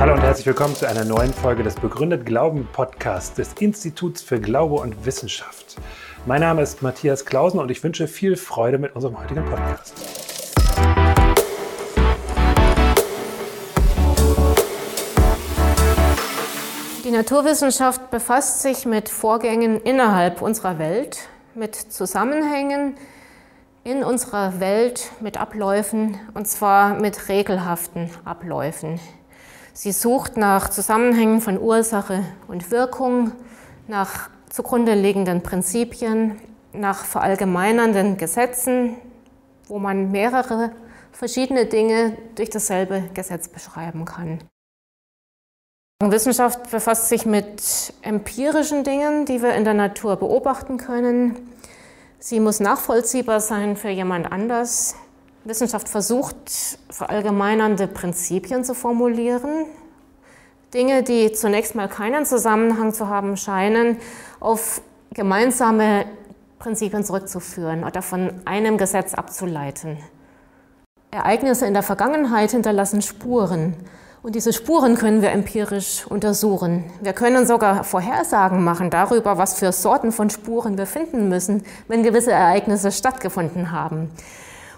Hallo und herzlich willkommen zu einer neuen Folge des Begründet Glauben Podcasts des Instituts für Glaube und Wissenschaft. Mein Name ist Matthias Klausen und ich wünsche viel Freude mit unserem heutigen Podcast. Die Naturwissenschaft befasst sich mit Vorgängen innerhalb unserer Welt, mit Zusammenhängen in unserer Welt, mit Abläufen, und zwar mit regelhaften Abläufen. Sie sucht nach Zusammenhängen von Ursache und Wirkung, nach zugrunde liegenden Prinzipien, nach verallgemeinernden Gesetzen, wo man mehrere verschiedene Dinge durch dasselbe Gesetz beschreiben kann. Wissenschaft befasst sich mit empirischen Dingen, die wir in der Natur beobachten können. Sie muss nachvollziehbar sein für jemand anders. Wissenschaft versucht, verallgemeinernde Prinzipien zu formulieren. Dinge, die zunächst mal keinen Zusammenhang zu haben scheinen, auf gemeinsame Prinzipien zurückzuführen oder von einem Gesetz abzuleiten. Ereignisse in der Vergangenheit hinterlassen Spuren. Und diese Spuren können wir empirisch untersuchen. Wir können sogar Vorhersagen machen darüber, was für Sorten von Spuren wir finden müssen, wenn gewisse Ereignisse stattgefunden haben.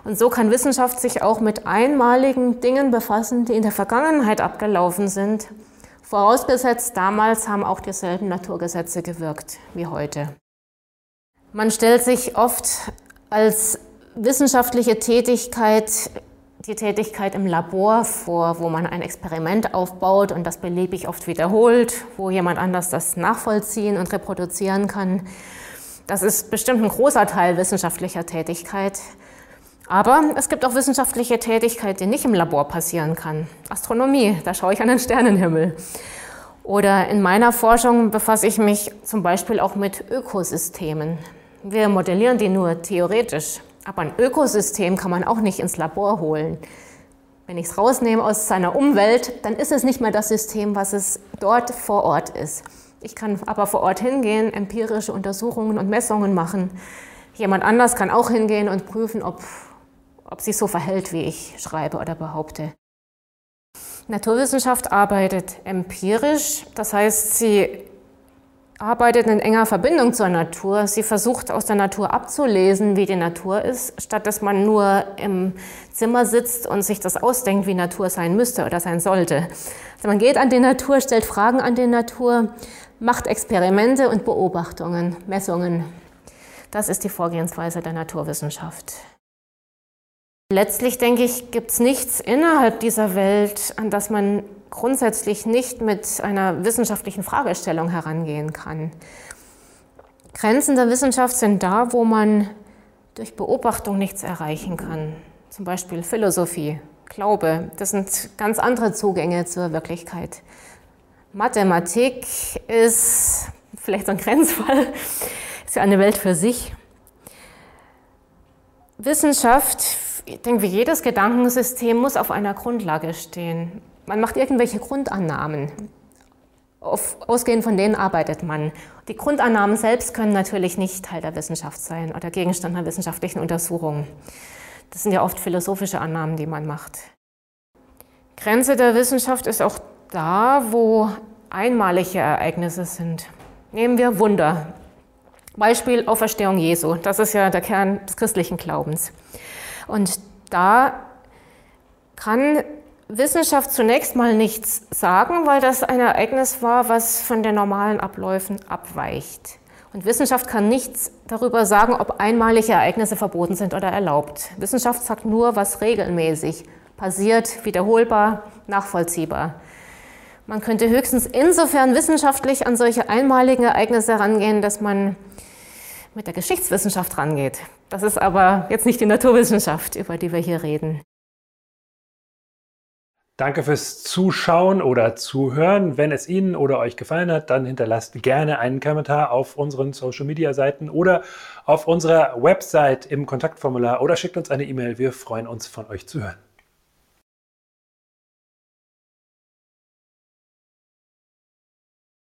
Und so kann Wissenschaft sich auch mit einmaligen Dingen befassen, die in der Vergangenheit abgelaufen sind. Vorausgesetzt, damals haben auch dieselben Naturgesetze gewirkt wie heute. Man stellt sich oft als wissenschaftliche Tätigkeit die Tätigkeit im Labor vor, wo man ein Experiment aufbaut und das beliebig oft wiederholt, wo jemand anders das nachvollziehen und reproduzieren kann. Das ist bestimmt ein großer Teil wissenschaftlicher Tätigkeit. Aber es gibt auch wissenschaftliche Tätigkeit, die nicht im Labor passieren kann. Astronomie, da schaue ich an den Sternenhimmel. Oder in meiner Forschung befasse ich mich zum Beispiel auch mit Ökosystemen. Wir modellieren die nur theoretisch. Aber ein Ökosystem kann man auch nicht ins Labor holen. Wenn ich es rausnehme aus seiner Umwelt, dann ist es nicht mehr das System, was es dort vor Ort ist. Ich kann aber vor Ort hingehen, empirische Untersuchungen und Messungen machen. Jemand anders kann auch hingehen und prüfen, ob, ob sich so verhält, wie ich schreibe oder behaupte. Naturwissenschaft arbeitet empirisch, das heißt, sie arbeitet in enger Verbindung zur Natur. Sie versucht aus der Natur abzulesen, wie die Natur ist, statt dass man nur im Zimmer sitzt und sich das ausdenkt, wie Natur sein müsste oder sein sollte. Also man geht an die Natur, stellt Fragen an die Natur, macht Experimente und Beobachtungen, Messungen. Das ist die Vorgehensweise der Naturwissenschaft. Letztlich denke ich, gibt es nichts innerhalb dieser Welt, an das man grundsätzlich nicht mit einer wissenschaftlichen Fragestellung herangehen kann. Grenzen der Wissenschaft sind da, wo man durch Beobachtung nichts erreichen kann. Zum Beispiel Philosophie, Glaube, das sind ganz andere Zugänge zur Wirklichkeit. Mathematik ist vielleicht so ein Grenzfall, ist ja eine Welt für sich. Wissenschaft, ich denke, wie jedes Gedankensystem muss auf einer Grundlage stehen. Man macht irgendwelche Grundannahmen. Auf, ausgehend von denen arbeitet man. Die Grundannahmen selbst können natürlich nicht Teil der Wissenschaft sein oder Gegenstand einer wissenschaftlichen Untersuchung. Das sind ja oft philosophische Annahmen, die man macht. Grenze der Wissenschaft ist auch da, wo einmalige Ereignisse sind. Nehmen wir Wunder. Beispiel Auferstehung Jesu. Das ist ja der Kern des christlichen Glaubens. Und da kann Wissenschaft zunächst mal nichts sagen, weil das ein Ereignis war, was von den normalen Abläufen abweicht. Und Wissenschaft kann nichts darüber sagen, ob einmalige Ereignisse verboten sind oder erlaubt. Wissenschaft sagt nur, was regelmäßig passiert, wiederholbar, nachvollziehbar. Man könnte höchstens insofern wissenschaftlich an solche einmaligen Ereignisse herangehen, dass man mit der Geschichtswissenschaft rangeht. Das ist aber jetzt nicht die Naturwissenschaft, über die wir hier reden. Danke fürs Zuschauen oder Zuhören. Wenn es Ihnen oder euch gefallen hat, dann hinterlasst gerne einen Kommentar auf unseren Social Media Seiten oder auf unserer Website im Kontaktformular oder schickt uns eine E-Mail. Wir freuen uns von euch zu hören.